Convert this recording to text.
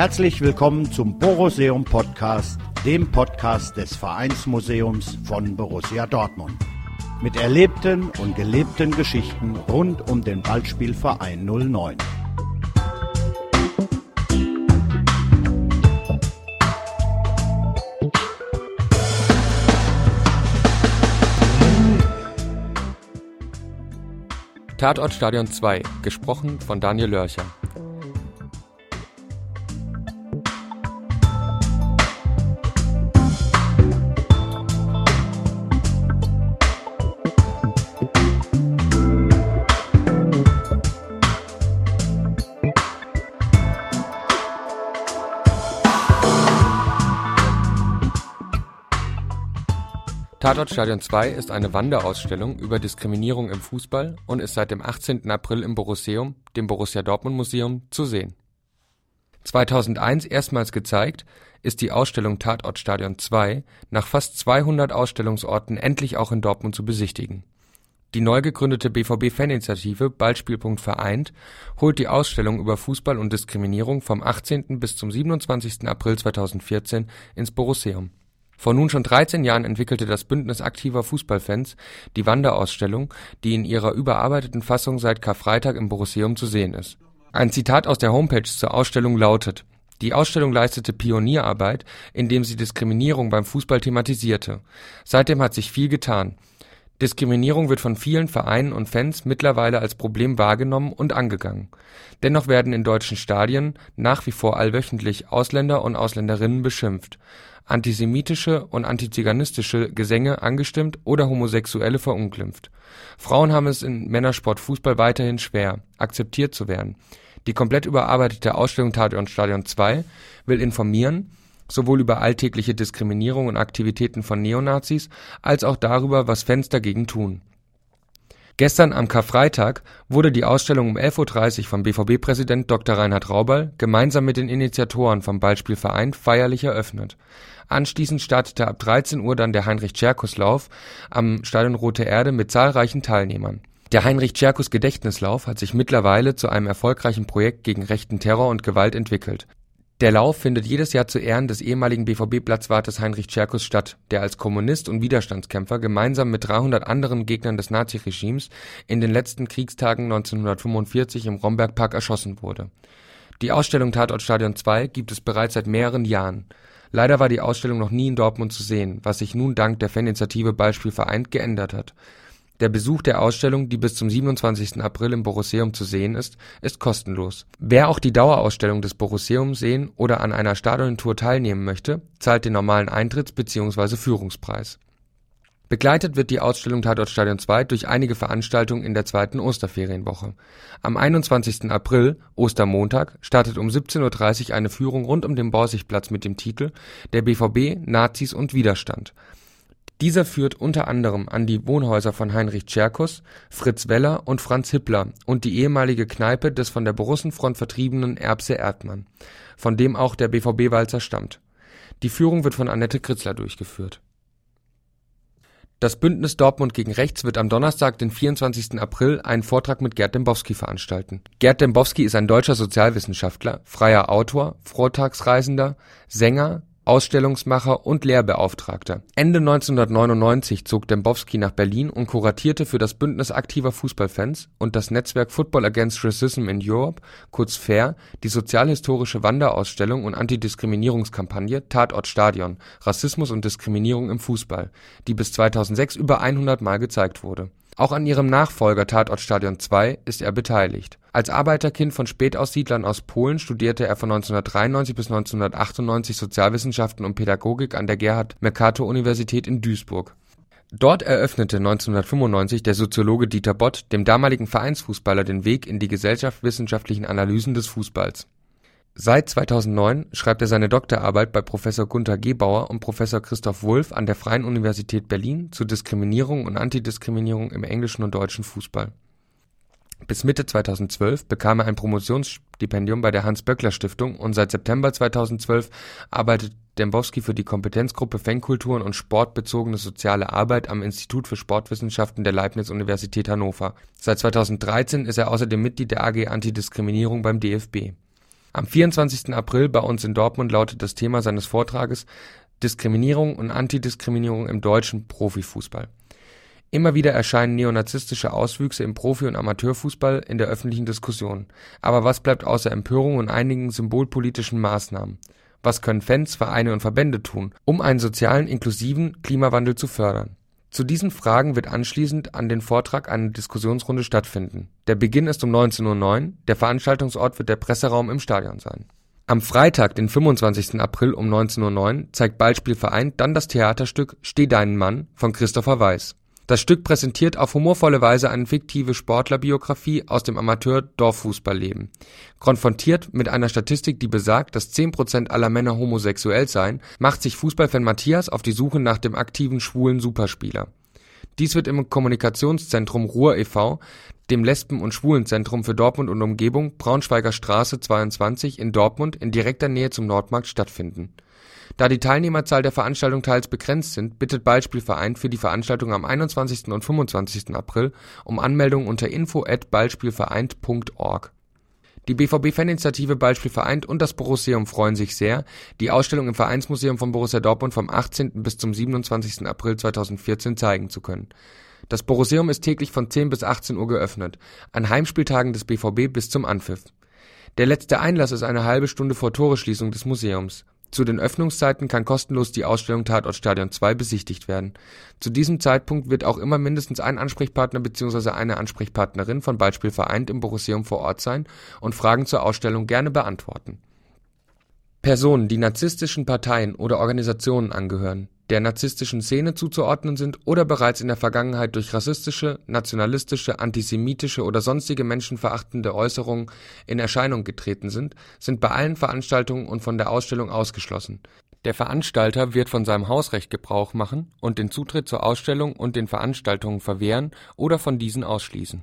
Herzlich willkommen zum Boruseum Podcast, dem Podcast des Vereinsmuseums von Borussia Dortmund. Mit erlebten und gelebten Geschichten rund um den Ballspielverein 09. Tatort Stadion 2, gesprochen von Daniel Lörcher. Tatort Stadion 2 ist eine Wanderausstellung über Diskriminierung im Fußball und ist seit dem 18. April im Borusseum, dem Borussia Dortmund Museum, zu sehen. 2001 erstmals gezeigt, ist die Ausstellung Tatort Stadion 2 nach fast 200 Ausstellungsorten endlich auch in Dortmund zu besichtigen. Die neu gegründete BVB-Faninitiative Ballspielpunkt vereint holt die Ausstellung über Fußball und Diskriminierung vom 18. bis zum 27. April 2014 ins Borusseum vor nun schon 13 Jahren entwickelte das Bündnis aktiver Fußballfans die Wanderausstellung, die in ihrer überarbeiteten Fassung seit Karfreitag im Borusseum zu sehen ist. Ein Zitat aus der Homepage zur Ausstellung lautet: „ Die Ausstellung leistete Pionierarbeit, indem sie Diskriminierung beim Fußball thematisierte. Seitdem hat sich viel getan. Diskriminierung wird von vielen Vereinen und Fans mittlerweile als Problem wahrgenommen und angegangen. Dennoch werden in deutschen Stadien nach wie vor allwöchentlich Ausländer und Ausländerinnen beschimpft antisemitische und antiziganistische Gesänge angestimmt oder Homosexuelle verunglimpft. Frauen haben es im Männersport Fußball weiterhin schwer, akzeptiert zu werden. Die komplett überarbeitete Ausstellung Tatort Stadion 2 will informieren, sowohl über alltägliche Diskriminierung und Aktivitäten von Neonazis, als auch darüber, was Fans dagegen tun Gestern am Karfreitag wurde die Ausstellung um 11:30 Uhr vom BVB-Präsident Dr. Reinhard Raubal gemeinsam mit den Initiatoren vom Ballspielverein feierlich eröffnet. Anschließend startete ab 13 Uhr dann der Heinrich-Tscherkus-Lauf am Stadion Rote Erde mit zahlreichen Teilnehmern. Der Heinrich-Tscherkus-Gedächtnislauf hat sich mittlerweile zu einem erfolgreichen Projekt gegen rechten Terror und Gewalt entwickelt der Lauf findet jedes Jahr zu Ehren des ehemaligen BVB-Platzwartes Heinrich Tscherkus statt, der als Kommunist und Widerstandskämpfer gemeinsam mit 300 anderen Gegnern des Naziregimes in den letzten Kriegstagen 1945 im Rombergpark erschossen wurde. Die Ausstellung Tatort Stadion 2 gibt es bereits seit mehreren Jahren. Leider war die Ausstellung noch nie in Dortmund zu sehen, was sich nun dank der Faninitiative Beispiel vereint geändert hat der Besuch der Ausstellung, die bis zum 27. April im Borusseum zu sehen ist, ist kostenlos. Wer auch die Dauerausstellung des Borusseum sehen oder an einer Stadiontour teilnehmen möchte, zahlt den normalen Eintritts bzw. Führungspreis. Begleitet wird die Ausstellung Tatort Stadion 2 durch einige Veranstaltungen in der zweiten Osterferienwoche. Am 21. April, Ostermontag, startet um 17:30 Uhr eine Führung rund um den Borsigplatz mit dem Titel Der BVB, Nazis und Widerstand dieser führt unter anderem an die Wohnhäuser von Heinrich Tscherkus, Fritz Weller und Franz Hippler und die ehemalige Kneipe des von der Borussenfront vertriebenen Erbse Erdmann, von dem auch der BVB-Walzer stammt. Die Führung wird von Annette Kritzler durchgeführt. Das Bündnis Dortmund gegen Rechts wird am Donnerstag, den 24. April, einen Vortrag mit Gerd Dembowski veranstalten. Gerd Dembowski ist ein deutscher Sozialwissenschaftler, freier Autor, Vortagsreisender, Sänger Ausstellungsmacher und Lehrbeauftragter. Ende 1999 zog Dembowski nach Berlin und kuratierte für das Bündnis aktiver Fußballfans und das Netzwerk Football Against Racism in Europe kurz FAIR die sozialhistorische Wanderausstellung und Antidiskriminierungskampagne Tatort Stadion – Rassismus und Diskriminierung im Fußball, die bis 2006 über 100 Mal gezeigt wurde auch an ihrem Nachfolger Tatort Stadion 2 ist er beteiligt. Als Arbeiterkind von Spätaussiedlern aus Polen studierte er von 1993 bis 1998 Sozialwissenschaften und Pädagogik an der Gerhard-Mercator-Universität in Duisburg. Dort eröffnete 1995 der Soziologe Dieter Bott dem damaligen Vereinsfußballer den Weg in die gesellschaftswissenschaftlichen Analysen des Fußballs Seit 2009 schreibt er seine Doktorarbeit bei Professor Gunter Gebauer und Professor Christoph Wulff an der Freien Universität Berlin zu Diskriminierung und Antidiskriminierung im englischen und deutschen Fußball. Bis Mitte 2012 bekam er ein Promotionsstipendium bei der Hans-Böckler-Stiftung und seit September 2012 arbeitet Dembowski für die Kompetenzgruppe Fankulturen und sportbezogene soziale Arbeit am Institut für Sportwissenschaften der Leibniz-Universität Hannover. Seit 2013 ist er außerdem Mitglied der AG Antidiskriminierung beim DFB Am 24. April bei uns in Dortmund lautet das Thema seines Vortrages Diskriminierung und Antidiskriminierung im deutschen Profifußball. Immer wieder erscheinen neonazistische Auswüchse im Profi und Amateurfußball in der öffentlichen Diskussion. Aber was bleibt außer Empörung und einigen symbolpolitischen Maßnahmen? Was können Fans, Vereine und Verbände tun, um einen sozialen, inklusiven Klimawandel zu fördern? Zu diesen Fragen wird anschließend an den Vortrag eine Diskussionsrunde stattfinden. Der Beginn ist um 19:09 Uhr, der Veranstaltungsort wird der Presseraum im Stadion sein. Am Freitag, den 25. April um 19:09 Uhr zeigt Ballspiel Vereint dann das Theaterstück Steh deinen Mann von Christopher Weiß das Stück präsentiert auf humorvolle Weise eine fiktive Sportlerbiografie aus dem Amateur-Dorffußballleben. Konfrontiert mit einer Statistik, die besagt, dass 10 Prozent aller Männer homosexuell seien, macht sich Fußballfan Matthias auf die Suche nach dem aktiven schwulen Superspieler. Dies wird im Kommunikationszentrum Ruhr e.V., dem Lesben und Schwulenzentrum für Dortmund und Umgebung Braunschweiger Straße 22 in Dortmund in direkter Nähe zum Nordmarkt stattfinden da die Teilnehmerzahl der Veranstaltung teils begrenzt sind, bittet Ballspielverein für die Veranstaltung am 21. und 25. April um Anmeldung unter info@ballspielvereint.org. Die BVB-Faninitiative Ballspiel vereint und das Borusseum freuen sich sehr, die Ausstellung im Vereinsmuseum von Borussia Dortmund vom 18. bis zum 27. April 2014 zeigen zu können. Das Borusseum ist täglich von 10 bis 18 Uhr geöffnet, an Heimspieltagen des BVB bis zum Anpfiff. Der letzte Einlass ist eine halbe Stunde vor Toreschließung des Museums. Zu den Öffnungszeiten kann kostenlos die Ausstellung Tatort Stadion 2 besichtigt werden. Zu diesem Zeitpunkt wird auch immer mindestens ein Ansprechpartner bzw. eine Ansprechpartnerin von Beispiel vereint im Borusseum vor Ort sein und Fragen zur Ausstellung gerne beantworten. Personen, die narzisstischen Parteien oder Organisationen angehören der narzisstischen Szene zuzuordnen sind oder bereits in der Vergangenheit durch rassistische, nationalistische, antisemitische oder sonstige menschenverachtende Äußerungen in Erscheinung getreten sind, sind bei allen Veranstaltungen und von der Ausstellung ausgeschlossen. Der Veranstalter wird von seinem Hausrecht Gebrauch machen und den Zutritt zur Ausstellung und den Veranstaltungen verwehren oder von diesen ausschließen